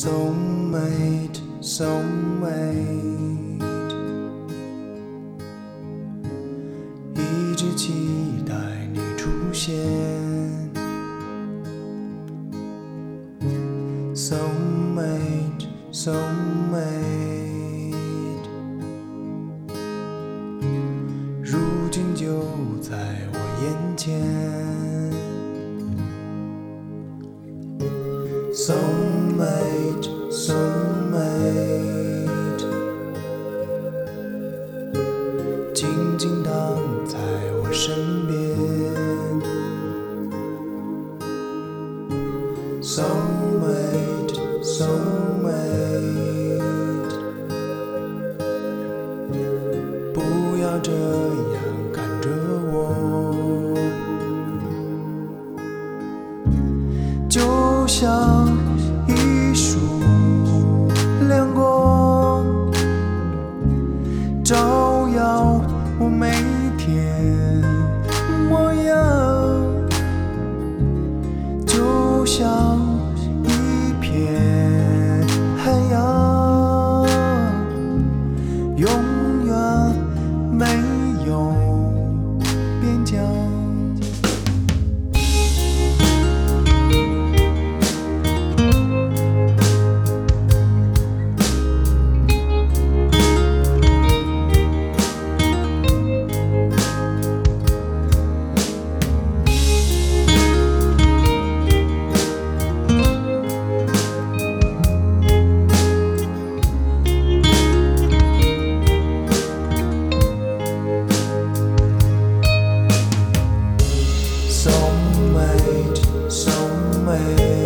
Soulmate, soulmate，一直期待你出现。Soulmate, soulmate，如今就在我眼前。So Soulmate, soulmate，静静躺在我身边。Soulmate, soulmate。 Có life.